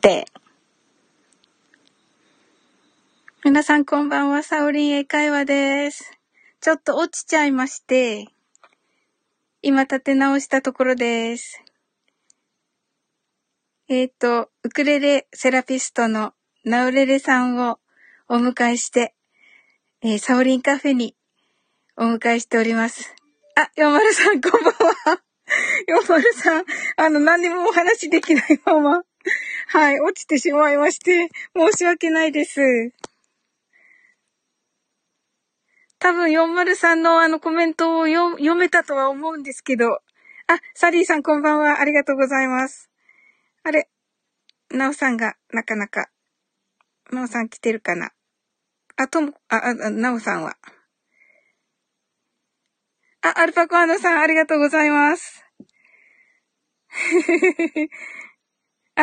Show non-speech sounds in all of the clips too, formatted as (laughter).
て。皆さんこんばんは、サオリン英会話です。ちょっと落ちちゃいまして、今立て直したところです。えっ、ー、と、ウクレレセラピストのナウレレさんをお迎えして、えー、サオリンカフェにお迎えしております。あ、ヨマルさんこんばんは。(laughs) ヨマルさん、あの、何にもお話できないまま、はい、落ちてしまいまして、申し訳ないです。多分403のあのコメントを読めたとは思うんですけど。あ、サリーさんこんばんは。ありがとうございます。あれ、ナオさんがなかなか、ナオさん来てるかなあ、とも、あ、あ、ナオさんは。あ、アルパコアノさんありがとうございます。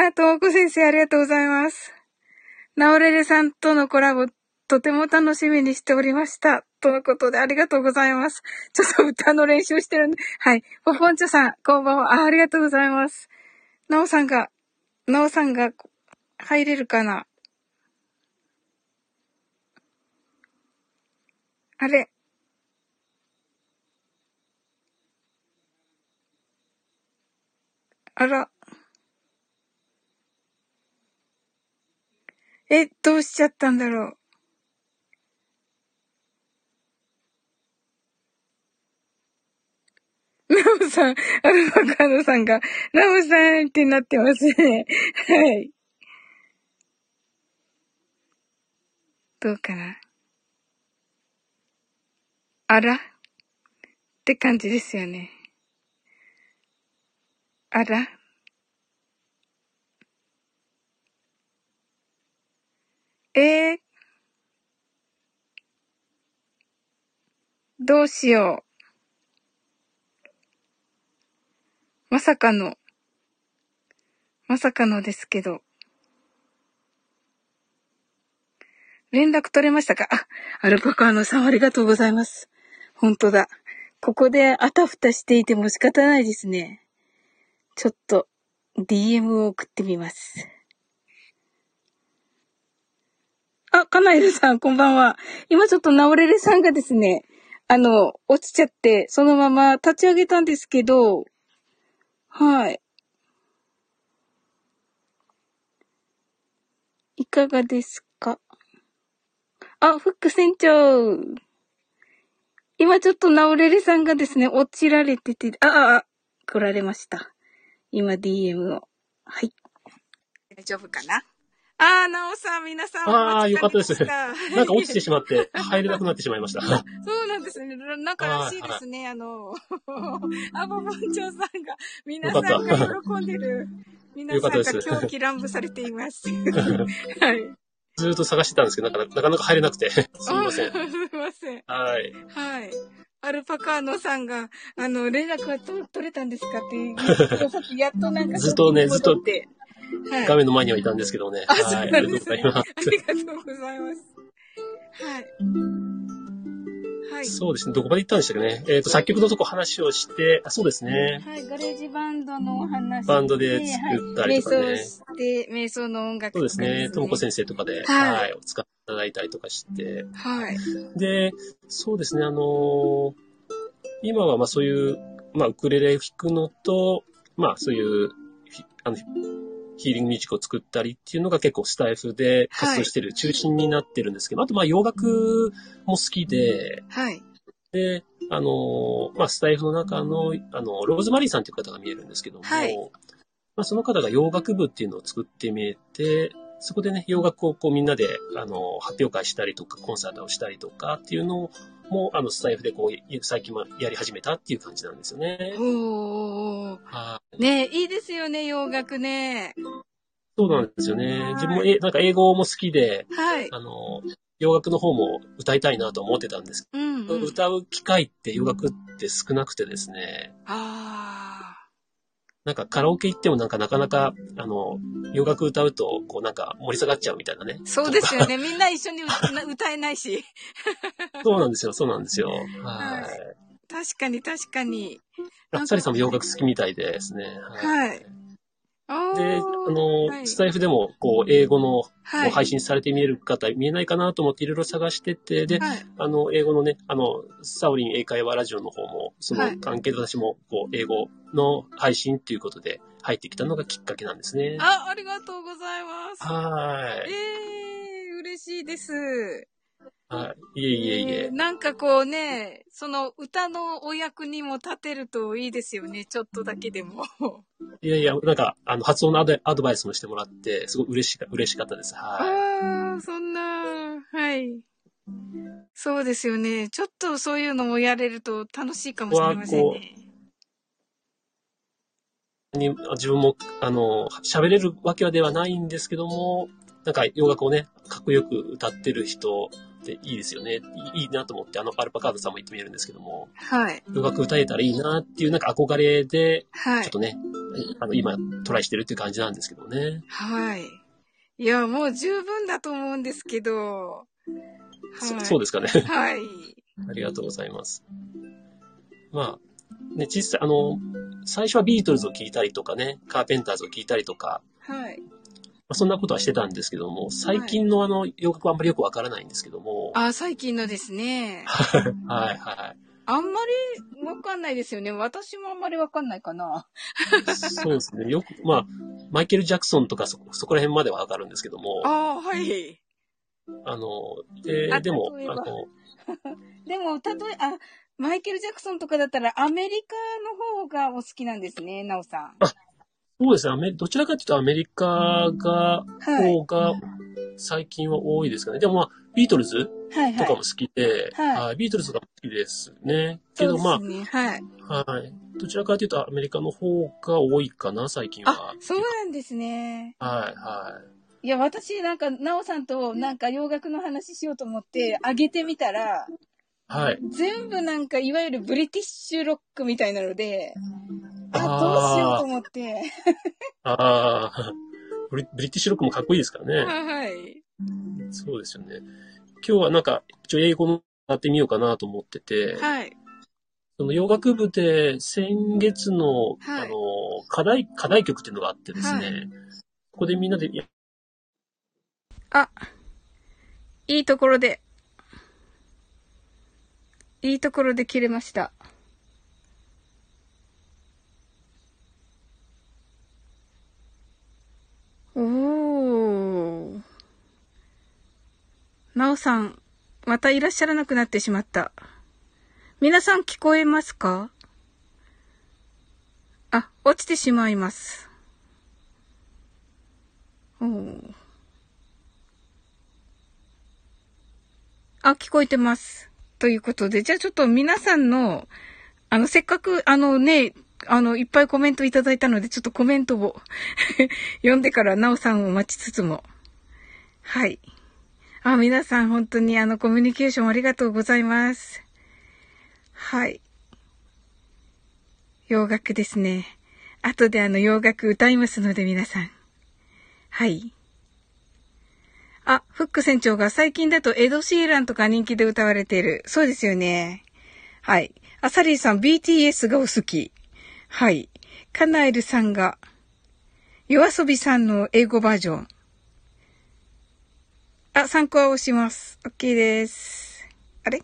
あ、ともこ先生ありがとうございます。ナオレレさんとのコラボとても楽しみにしておりました。とのことでありがとうございます。ちょっと歌の練習してるんで。はい。ポポンチョさん、こんばんは。あ、ありがとうございます。なおさんが、なおさんが入れるかなあれあら。え、どうしちゃったんだろう。ナオさん、アルファカードさんが、ナオさんってなってますね。はい。どうかな。あら？って感じですよね。あら？えー、どうしよう。まさかの、まさかのですけど。連絡取れましたか？あ、アルパカーノさんありがとうございます。本当だ。ここであたふたしていても仕方ないですね。ちょっと DM を送ってみます。あ、カナエルさん、こんばんは。今ちょっとナオレレさんがですね、あの、落ちちゃって、そのまま立ち上げたんですけど、はい。いかがですか？あ、フック船長。今ちょっとナオレレさんがですね、落ちられてて、あ、あ、あ、来られました。今 DM を。はい。大丈夫かな？ああ、なおさん、皆さん。ああ、よかったです。(laughs) なんか落ちてしまって、入れなくなってしまいました。そうなんですね。なんからしいですね。あの、(laughs) アボボンチョウさんが、皆さんが喜んでる。皆さんが狂気乱舞されています。(laughs) はい。ずっと探してたんですけど、なかなか入れなくて。すみません。すみません。はい。はい。アルパカーノさんが、あの、連絡は取れたんですかってさっきやっとなんか。ずっとね、ずっと。画面の前にはいたんですけどね。はい、ありがとうございます。ありがとうございます。はい。はい。そうですね。どこまで行ったんでしたっけね。えっ、ー、と、作曲のとこ話をして、あ、そうですね。はい。ガレージバンドの話バンドで作ったりとかね。はい、瞑想して、瞑想の音楽、ね、そうですね。ともこ先生とかで、はい、はい、お使っていただいたりとかして。はい。で、そうですね。あのー、今はまあそういう、まあウクレレ弾くのと、まあそういう、あの、ヒーリングミュージックを作ったりっていうのが結構スタイフで活動してる中心になってるんですけど、はい、あとまあ洋楽も好きで、はい。で、あの、まあスタイフの中の、あの、ローズマリーさんという方が見えるんですけども、はい。まあその方が洋楽部っていうのを作ってみえて、そこでね、洋楽をこうみんなで、あの、発表会したりとか、コンサートをしたりとかっていうのも、あの、スタイフでこう、最近もやり始めたっていう感じなんですよね。お。ねいいですよね、洋楽ね。そうなんですよね。自分も、え、なんか英語も好きで、はい。あの、洋楽の方も歌いたいなと思ってたんですけど、うんうん、歌う機会って洋楽って少なくてですね。ああ。なんかカラオケ行ってもなんかなかなか、あの、洋楽歌うと、こうなんか盛り下がっちゃうみたいなね。そうですよね。みんな一緒に歌えないし。そうなんですよ、そうなんですよ。はい。確かに確かに。あ、サリさんも洋楽好きみたいですね。はい。で、あの、はい、スタイフでも、こう、英語の、はい、配信されて見える方、見えないかなと思っていろいろ探してて、で、はい、あの、英語のね、あの、サオリン英会話ラジオの方も、その関係で私も、こう、英語の配信っていうことで入ってきたのがきっかけなんですね。あ、ありがとうございます。はい。ええー、嬉しいです。はい。いえいえいえ、えー、なんかこうね、その歌のお役にも立てるといいですよね。ちょっとだけでも。いやいや、なんか、あの、発音のアドアドバイスもしてもらって、すごい嬉しか、嬉しかったです。はい。ああ、そんな、はい。そうですよね。ちょっとそういうのもやれると楽しいかもしれませんね。に自分も、あの、喋れるわけではないんですけども、なんか洋楽をね、かっこよく歌ってる人っていいですよね。いいなと思って、あの、アルパカードさんも言ってみるんですけども。はい。洋楽歌えたらいいなっていう、なんか憧れで、はい。ちょっとね、あの、今、トライしてるっていう感じなんですけどね。はい。いや、もう十分だと思うんですけど。はい、そそうですかね。(laughs) はい。ありがとうございます。まあ、ね、実際、あの、最初はビートルズを聴いたりとかね、カーペンターズを聴いたりとか、はい。まあ、そんなことはしてたんですけども、最近のあの、洋楽はあんまりよくわからないんですけども。あ、最近のですね。(laughs) はいはい。あんまりわかんないですよね。私もあんまりわかんないかな。そうですね。よく、まあ、マイケル・ジャクソンとかそ、そこら辺まではわかるんですけども。ああ、はい。あの、えー、でも、あの、(laughs) でも、例え、あ、マイケル・ジャクソンとかだったらアメリカの方がお好きなんですね、なおさん。あ、そうですね。どちらかというとアメリカが、方が最近は多いですかね。でもまあ、ビートルズとかも好きで、はい、ビートルズとかも好きですね。けどまあ、ね、はい。はい。どちらかというとアメリカの方が多いかな、最近は。あ、そうなんですね。はい、はい。いや、私なんか、なおさんとなんか洋楽の話しようと思ってあげてみたら、はい。全部なんか、いわゆるブリティッシュロックみたいなので、あ、どうしようと思って。ああ、ブリブリティッシュロックもかっこいいですからね。はい。そうですよね。今日はなんか、一応英語のやってみようかなと思ってて、はい。その洋楽部で先月の、はい、あの、課題、課題曲っていうのがあってですね、はい、ここでみんなで、あ、いいところで、いいところで切れました。おー。なおさん、またいらっしゃらなくなってしまった。皆さん聞こえますか？あ、落ちてしまいます。おー。あ、聞こえてます。ということで、じゃあちょっと皆さんの、あの、せっかく、あのね、あの、いっぱいコメントいただいたので、ちょっとコメントを (laughs) 読んでから、なおさんを待ちつつも。はい。あ、皆さん本当にあの、コミュニケーションありがとうございます。はい。洋楽ですね。後であの、洋楽歌いますので、皆さん。はい。あ、フック船長が最近だとエド・シーランとか人気で歌われている。そうですよね。はい。あ、サリーさん BTS がお好き。はい。カナエルさんが、夜遊びさんの英語バージョン。あ、参考は押します。OK です。あれ？